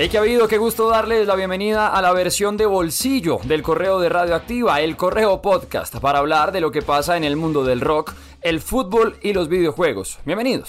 Hey, que ha habido, qué gusto darles la bienvenida a la versión de bolsillo del correo de Radioactiva, el correo podcast, para hablar de lo que pasa en el mundo del rock, el fútbol y los videojuegos. Bienvenidos.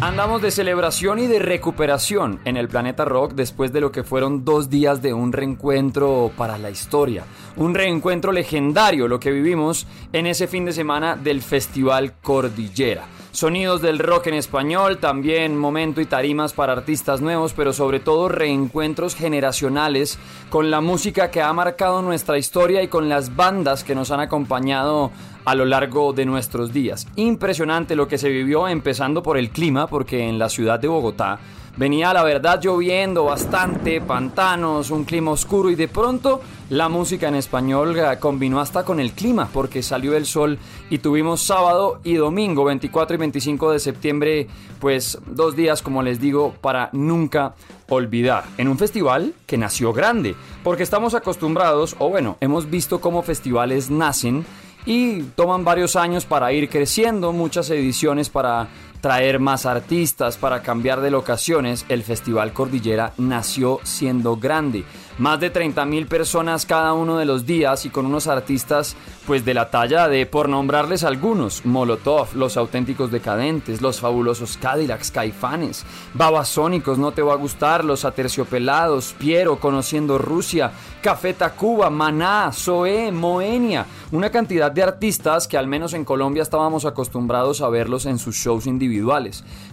Andamos de celebración y de recuperación en el planeta rock después de lo que fueron dos días de un reencuentro para la historia. Un reencuentro legendario lo que vivimos en ese fin de semana del Festival Cordillera. Sonidos del rock en español, también momento y tarimas para artistas nuevos, pero sobre todo reencuentros generacionales con la música que ha marcado nuestra historia y con las bandas que nos han acompañado a lo largo de nuestros días. Impresionante lo que se vivió empezando por el clima, porque en la ciudad de Bogotá Venía la verdad lloviendo bastante, pantanos, un clima oscuro y de pronto la música en español eh, combinó hasta con el clima porque salió el sol y tuvimos sábado y domingo 24 y 25 de septiembre pues dos días como les digo para nunca olvidar. En un festival que nació grande porque estamos acostumbrados o bueno hemos visto cómo festivales nacen y toman varios años para ir creciendo, muchas ediciones para traer más artistas, para cambiar de locaciones, el Festival Cordillera nació siendo grande. Más de 30 mil personas cada uno de los días y con unos artistas pues de la talla de, por nombrarles algunos, Molotov, Los Auténticos Decadentes, Los Fabulosos Cadillacs, Caifanes, Babasónicos, No Te Va a Gustar, Los Aterciopelados, Piero, Conociendo Rusia, Café Tacuba, Maná, Zoé, Moenia, una cantidad de artistas que al menos en Colombia estábamos acostumbrados a verlos en sus shows individuales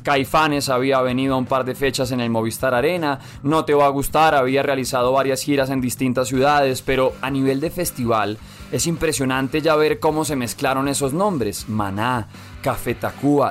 Caifanes había venido a un par de fechas en el Movistar Arena, No Te Va a Gustar había realizado varias giras en distintas ciudades, pero a nivel de festival es impresionante ya ver cómo se mezclaron esos nombres. Maná, Café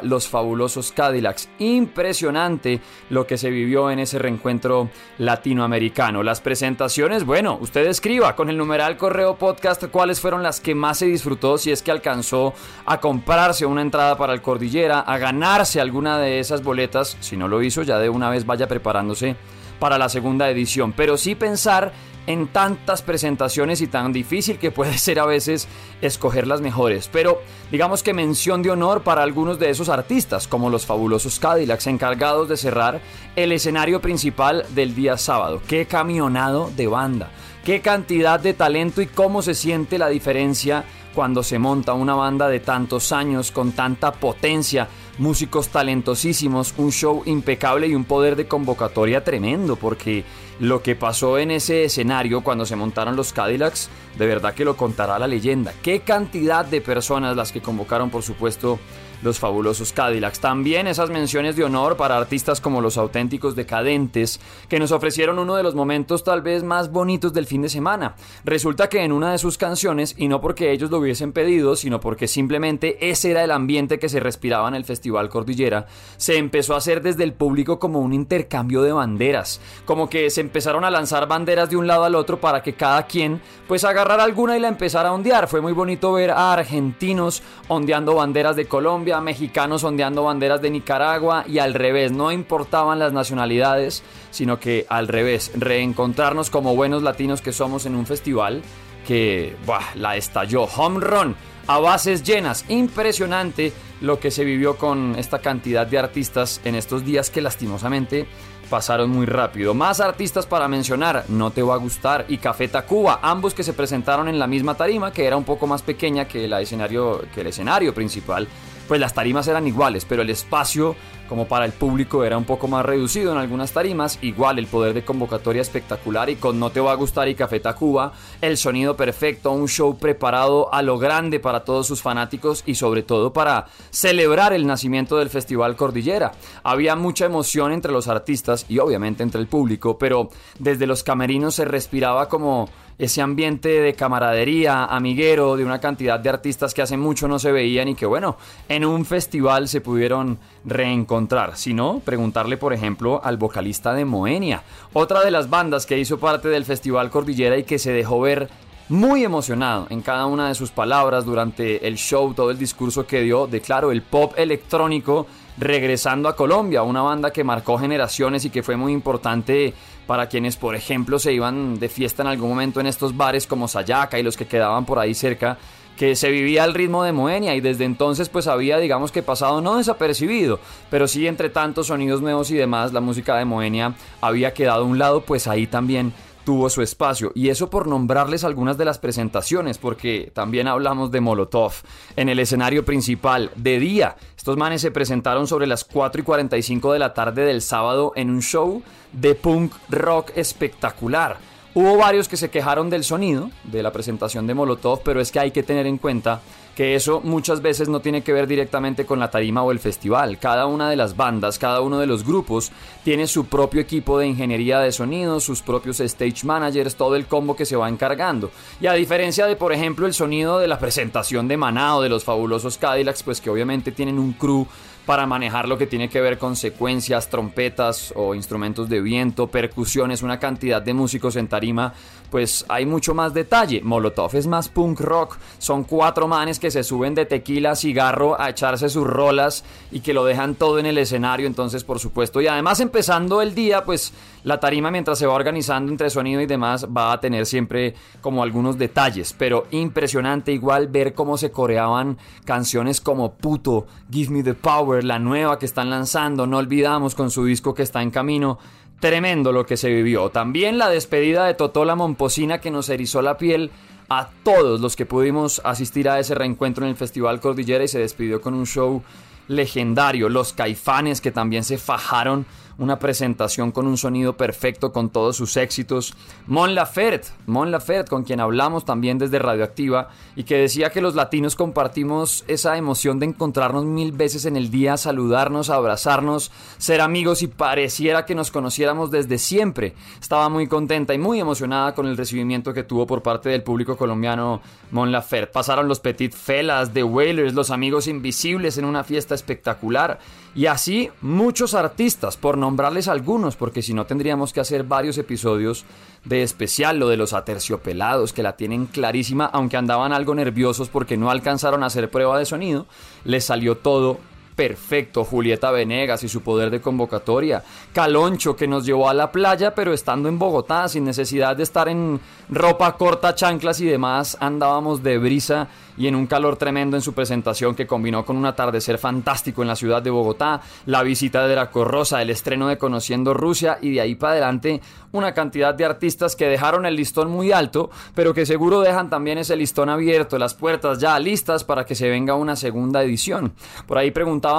los fabulosos Cadillacs. Impresionante lo que se vivió en ese reencuentro latinoamericano. Las presentaciones, bueno, usted escriba con el numeral correo podcast cuáles fueron las que más se disfrutó, si es que alcanzó a comprarse una entrada para el Cordillera, a ganarse alguna de esas boletas. Si no lo hizo, ya de una vez vaya preparándose para la segunda edición. Pero sí pensar en tantas presentaciones y tan difícil que puede ser a veces escoger las mejores. Pero digamos que mención de honor para algunos de esos artistas, como los fabulosos Cadillacs, encargados de cerrar el escenario principal del día sábado. Qué camionado de banda, qué cantidad de talento y cómo se siente la diferencia cuando se monta una banda de tantos años con tanta potencia músicos talentosísimos, un show impecable y un poder de convocatoria tremendo, porque lo que pasó en ese escenario cuando se montaron los Cadillacs, de verdad que lo contará la leyenda. Qué cantidad de personas las que convocaron, por supuesto, los fabulosos Cadillacs. También esas menciones de honor para artistas como los auténticos decadentes, que nos ofrecieron uno de los momentos tal vez más bonitos del fin de semana. Resulta que en una de sus canciones, y no porque ellos lo hubiesen pedido, sino porque simplemente ese era el ambiente que se respiraba en el Festival Cordillera, se empezó a hacer desde el público como un intercambio de banderas, como que se empezaron a lanzar banderas de un lado al otro para que cada quien pues agarrara alguna y la empezara a ondear. Fue muy bonito ver a argentinos ondeando banderas de Colombia, mexicanos ondeando banderas de Nicaragua y al revés, no importaban las nacionalidades, sino que al revés, reencontrarnos como buenos latinos que somos en un festival que la estalló. Home run a bases llenas. Impresionante lo que se vivió con esta cantidad de artistas en estos días que lastimosamente pasaron muy rápido. Más artistas para mencionar, No Te Va a Gustar. Y Café Tacuba, ambos que se presentaron en la misma tarima, que era un poco más pequeña que, escenario, que el escenario principal pues las tarimas eran iguales, pero el espacio como para el público era un poco más reducido en algunas tarimas, igual el poder de convocatoria espectacular y con No Te Va a Gustar y Café Tacuba, el sonido perfecto, un show preparado a lo grande para todos sus fanáticos y sobre todo para celebrar el nacimiento del Festival Cordillera. Había mucha emoción entre los artistas y obviamente entre el público, pero desde los camerinos se respiraba como ese ambiente de camaradería, amiguero, de una cantidad de artistas que hace mucho no se veían y que bueno, en un festival se pudieron reencontrar. Si no, preguntarle por ejemplo al vocalista de Moenia, otra de las bandas que hizo parte del Festival Cordillera y que se dejó ver muy emocionado en cada una de sus palabras durante el show, todo el discurso que dio de claro, el pop electrónico regresando a Colombia, una banda que marcó generaciones y que fue muy importante para quienes, por ejemplo, se iban de fiesta en algún momento en estos bares como Sayaka y los que quedaban por ahí cerca, que se vivía al ritmo de Moenia y desde entonces pues había digamos que pasado no desapercibido, pero sí entre tantos sonidos nuevos y demás la música de Moenia había quedado a un lado, pues ahí también tuvo su espacio. Y eso por nombrarles algunas de las presentaciones, porque también hablamos de Molotov en el escenario principal de día. Estos manes se presentaron sobre las 4 y 45 de la tarde del sábado en un show de punk rock espectacular. Hubo varios que se quejaron del sonido de la presentación de Molotov, pero es que hay que tener en cuenta que eso muchas veces no tiene que ver directamente con la tarima o el festival. Cada una de las bandas, cada uno de los grupos tiene su propio equipo de ingeniería de sonido, sus propios stage managers, todo el combo que se va encargando. Y a diferencia de, por ejemplo, el sonido de la presentación de Maná o de los fabulosos Cadillacs, pues que obviamente tienen un crew para manejar lo que tiene que ver con secuencias, trompetas o instrumentos de viento, percusiones, una cantidad de músicos en tarima, pues hay mucho más detalle. Molotov es más punk rock, son cuatro manes que se suben de tequila, cigarro a echarse sus rolas y que lo dejan todo en el escenario, entonces por supuesto, y además empezando el día, pues la tarima mientras se va organizando entre sonido y demás va a tener siempre como algunos detalles, pero impresionante igual ver cómo se coreaban canciones como Puto, Give Me the Power, la nueva que están lanzando, no olvidamos con su disco que está en camino. Tremendo lo que se vivió. También la despedida de Totola Momposina que nos erizó la piel a todos los que pudimos asistir a ese reencuentro en el Festival Cordillera y se despidió con un show legendario. Los caifanes que también se fajaron una presentación con un sonido perfecto con todos sus éxitos. Mon Laferte, Mon Laferte, con quien hablamos también desde Radioactiva y que decía que los latinos compartimos esa emoción de encontrarnos mil veces en el día, saludarnos, abrazarnos, ser amigos y pareciera que nos conociéramos desde siempre. Estaba muy contenta y muy emocionada con el recibimiento que tuvo por parte del público colombiano Mon Laferte. Pasaron los Petit Felas, The Wailers, los amigos invisibles en una fiesta espectacular y así muchos artistas, por nombrarles algunos, porque si no tendríamos que hacer varios episodios de especial, lo de los aterciopelados, que la tienen clarísima, aunque andaban algo nerviosos porque no alcanzaron a hacer prueba de sonido, les salió todo perfecto, Julieta Venegas y su poder de convocatoria, Caloncho que nos llevó a la playa pero estando en Bogotá sin necesidad de estar en ropa corta, chanclas y demás, andábamos de brisa y en un calor tremendo en su presentación que combinó con un atardecer fantástico en la ciudad de Bogotá, la visita de Draco Rosa, el estreno de Conociendo Rusia y de ahí para adelante una cantidad de artistas que dejaron el listón muy alto, pero que seguro dejan también ese listón abierto, las puertas ya listas para que se venga una segunda edición. Por ahí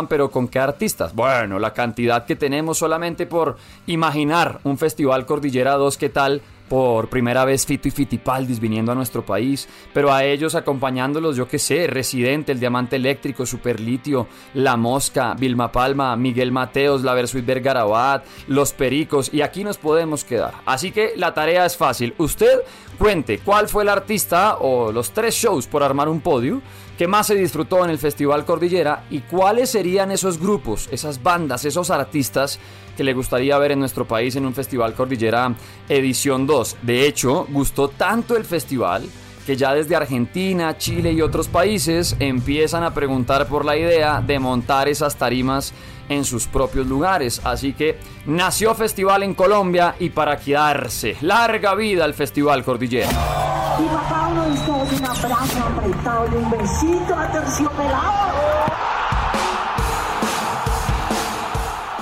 pero ¿con qué artistas? Bueno, la cantidad que tenemos solamente por imaginar un festival Cordillera 2, ¿qué tal? por primera vez Fito y Fitipaldis viniendo a nuestro país, pero a ellos acompañándolos, yo que sé, Residente, el Diamante Eléctrico, Superlitio, La Mosca, Vilma Palma, Miguel Mateos, La Versuit Vergarabat, Los Pericos, y aquí nos podemos quedar. Así que la tarea es fácil. Usted cuente cuál fue el artista o los tres shows por armar un podio que más se disfrutó en el Festival Cordillera y cuáles serían esos grupos, esas bandas, esos artistas que le gustaría ver en nuestro país en un Festival Cordillera edición 2. De hecho, gustó tanto el festival que ya desde Argentina, Chile y otros países empiezan a preguntar por la idea de montar esas tarimas en sus propios lugares. Así que nació Festival en Colombia y para quedarse. Larga vida al Festival Cordillera. Y un besito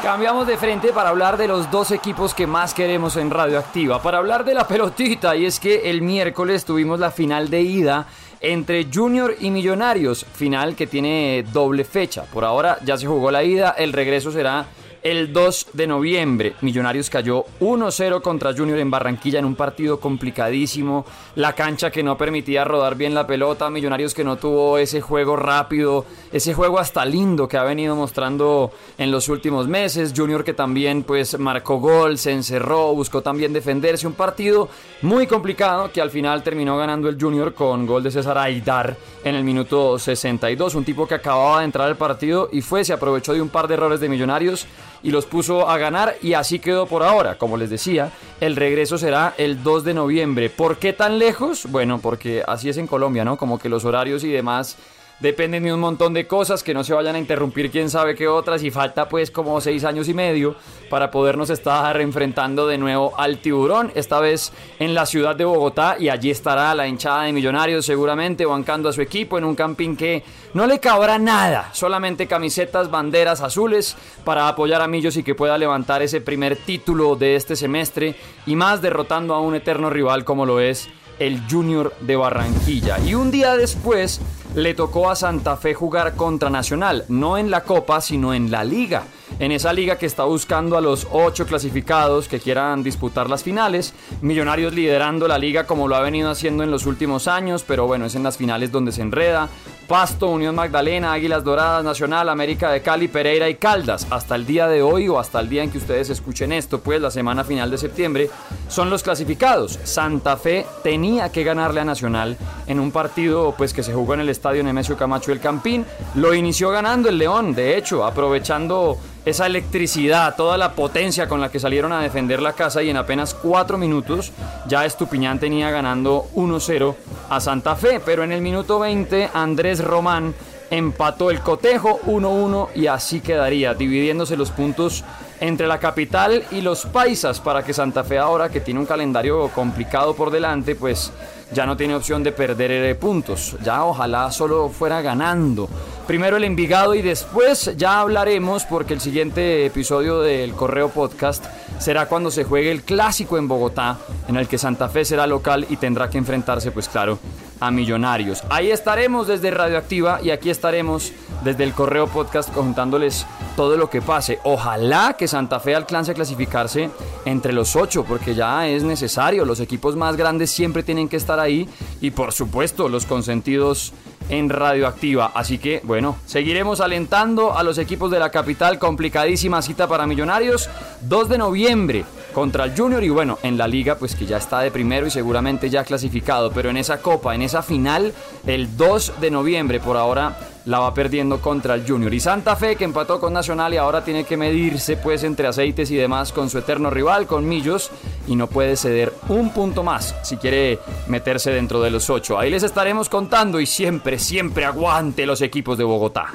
Cambiamos de frente para hablar de los dos equipos que más queremos en Radioactiva, para hablar de la pelotita y es que el miércoles tuvimos la final de ida entre Junior y Millonarios, final que tiene doble fecha. Por ahora ya se jugó la ida, el regreso será el 2 de noviembre. Millonarios cayó 1-0 contra Junior en Barranquilla en un partido complicadísimo. La cancha que no permitía rodar bien la pelota. Millonarios que no tuvo ese juego rápido, ese juego hasta lindo que ha venido mostrando en los últimos meses. Junior que también pues marcó gol, se encerró, buscó también defenderse. Un partido muy complicado que al final terminó ganando el Junior con gol de César Aidar en el minuto 62. Un tipo que acababa de entrar al partido y fue, se aprovechó de un par de errores de Millonarios y los puso a ganar y así quedó por ahora. Como les decía, el regreso será el 2 de noviembre. ¿Por qué tan lejos? Bueno, porque así es en Colombia, ¿no? Como que los horarios y demás dependen de un montón de cosas que no se vayan a interrumpir quién sabe qué otras y falta pues como seis años y medio para podernos estar enfrentando de nuevo al tiburón, esta vez en la ciudad de Bogotá y allí estará la hinchada de millonarios seguramente bancando a su equipo en un campín que no le cabrá nada, solamente camisetas, banderas azules para apoyar a Millos y que pueda levantar ese primer título de este semestre y más derrotando a un eterno rival como lo es el Junior de Barranquilla. Y un día después le tocó a Santa Fe jugar contra Nacional, no en la Copa, sino en la Liga en esa liga que está buscando a los ocho clasificados que quieran disputar las finales. Millonarios liderando la liga como lo ha venido haciendo en los últimos años, pero bueno, es en las finales donde se enreda. Pasto, Unión Magdalena, Águilas Doradas, Nacional, América de Cali, Pereira y Caldas. Hasta el día de hoy o hasta el día en que ustedes escuchen esto, pues la semana final de septiembre, son los clasificados. Santa Fe tenía que ganarle a Nacional en un partido pues que se jugó en el estadio Nemesio Camacho El Campín. Lo inició ganando el León, de hecho, aprovechando esa electricidad, toda la potencia con la que salieron a defender la casa y en apenas cuatro minutos ya Estupiñán tenía ganando 1-0 a Santa Fe, pero en el minuto 20 Andrés Román empató el cotejo 1-1 y así quedaría, dividiéndose los puntos entre la capital y los paisas para que Santa Fe ahora que tiene un calendario complicado por delante, pues ya no tiene opción de perder eh, puntos. Ya ojalá solo fuera ganando. Primero el Envigado y después ya hablaremos porque el siguiente episodio del Correo Podcast será cuando se juegue el clásico en Bogotá, en el que Santa Fe será local y tendrá que enfrentarse, pues claro, a Millonarios. Ahí estaremos desde Radioactiva y aquí estaremos desde el Correo Podcast contándoles todo lo que pase. Ojalá que Santa Fe alcance a clasificarse entre los ocho, porque ya es necesario. Los equipos más grandes siempre tienen que estar ahí y por supuesto los consentidos en Radioactiva. Así que, bueno, seguiremos alentando a los equipos de la capital. Complicadísima cita para Millonarios. 2 de noviembre contra el Junior y bueno, en la liga pues que ya está de primero y seguramente ya clasificado, pero en esa copa, en esa final, el 2 de noviembre por ahora la va perdiendo contra el Junior. Y Santa Fe que empató con Nacional y ahora tiene que medirse pues entre aceites y demás con su eterno rival, con Millos, y no puede ceder un punto más si quiere meterse dentro de los ocho. Ahí les estaremos contando y siempre, siempre aguante los equipos de Bogotá.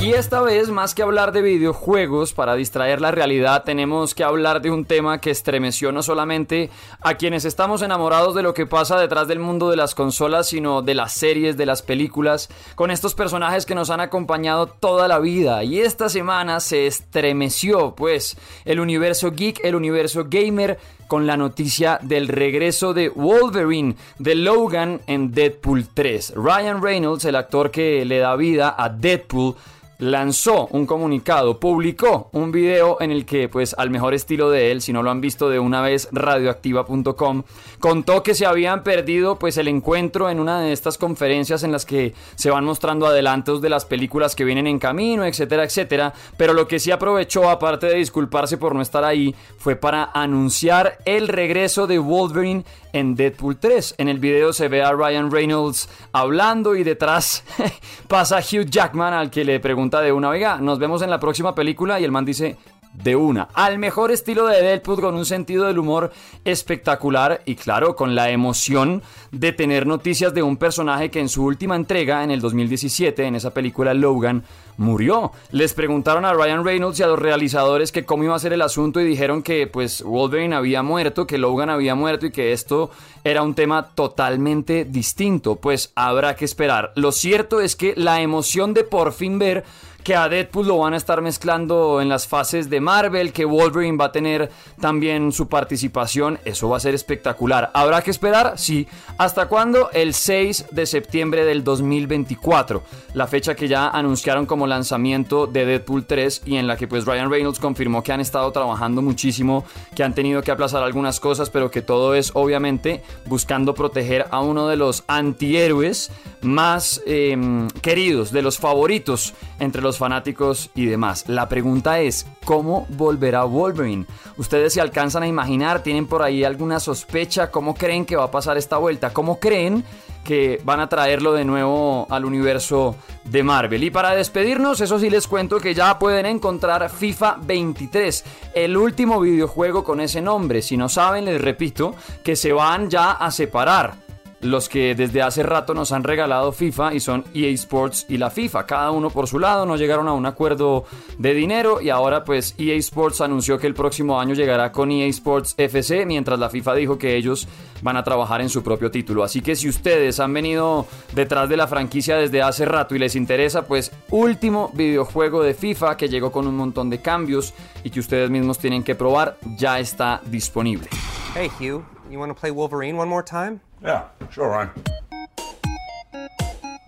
Y esta vez, más que hablar de videojuegos para distraer la realidad, tenemos que hablar de un tema que estremeció no solamente a quienes estamos enamorados de lo que pasa detrás del mundo de las consolas, sino de las series, de las películas, con estos personajes que nos han acompañado toda la vida. Y esta semana se estremeció, pues, el universo geek, el universo gamer, con la noticia del regreso de Wolverine de Logan en Deadpool 3. Ryan Reynolds, el actor que le da vida a Deadpool, lanzó un comunicado, publicó un video en el que, pues al mejor estilo de él, si no lo han visto de una vez, radioactiva.com, contó que se habían perdido pues el encuentro en una de estas conferencias en las que se van mostrando adelantos de las películas que vienen en camino, etcétera, etcétera, pero lo que sí aprovechó, aparte de disculparse por no estar ahí, fue para anunciar el regreso de Wolverine en Deadpool 3. En el video se ve a Ryan Reynolds hablando y detrás pasa Hugh Jackman al que le pregunta de una, oiga, nos vemos en la próxima película y el man dice, de una. Al mejor estilo de Deadpool con un sentido del humor espectacular y claro, con la emoción de tener noticias de un personaje que en su última entrega, en el 2017, en esa película Logan, murió. Les preguntaron a Ryan Reynolds y a los realizadores que cómo iba a ser el asunto y dijeron que pues Wolverine había muerto, que Logan había muerto y que esto era un tema totalmente distinto. Pues habrá que esperar. Lo cierto es que la emoción de por fin ver que a Deadpool lo van a estar mezclando en las fases de Marvel, que Wolverine va a tener también su participación, eso va a ser espectacular. ¿Habrá que esperar? Sí. ¿Hasta cuándo? El 6 de septiembre del 2024, la fecha que ya anunciaron como lanzamiento de Deadpool 3 y en la que pues Ryan Reynolds confirmó que han estado trabajando muchísimo, que han tenido que aplazar algunas cosas, pero que todo es obviamente buscando proteger a uno de los antihéroes más em, queridos, de los favoritos entre los fanáticos y demás. La pregunta es, ¿cómo volverá Wolverine? Ustedes se alcanzan a imaginar, tienen por ahí alguna sospecha, ¿cómo creen que va a pasar esta vuelta? ¿Cómo creen que van a traerlo de nuevo al universo de Marvel. Y para despedirnos, eso sí les cuento que ya pueden encontrar FIFA 23, el último videojuego con ese nombre. Si no saben, les repito que se van ya a separar los que desde hace rato nos han regalado FIFA y son EA Sports y la FIFA. Cada uno por su lado, no llegaron a un acuerdo de dinero y ahora pues EA Sports anunció que el próximo año llegará con EA Sports FC, mientras la FIFA dijo que ellos van a trabajar en su propio título. Así que si ustedes han venido detrás de la franquicia desde hace rato y les interesa, pues último videojuego de FIFA que llegó con un montón de cambios y que ustedes mismos tienen que probar, ya está disponible. Hey Hugh, you want to play Wolverine one more time? Yeah, sure, Ryan.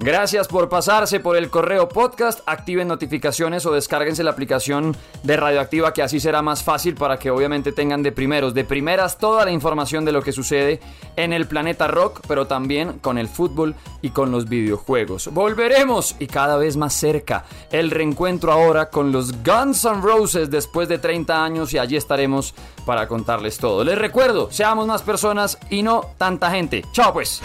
Gracias por pasarse por el correo podcast, activen notificaciones o descárguense la aplicación de Radioactiva que así será más fácil para que obviamente tengan de primeros, de primeras toda la información de lo que sucede en el planeta rock, pero también con el fútbol y con los videojuegos. Volveremos y cada vez más cerca el reencuentro ahora con los Guns N' Roses después de 30 años y allí estaremos para contarles todo. Les recuerdo, seamos más personas y no tanta gente. Chao pues.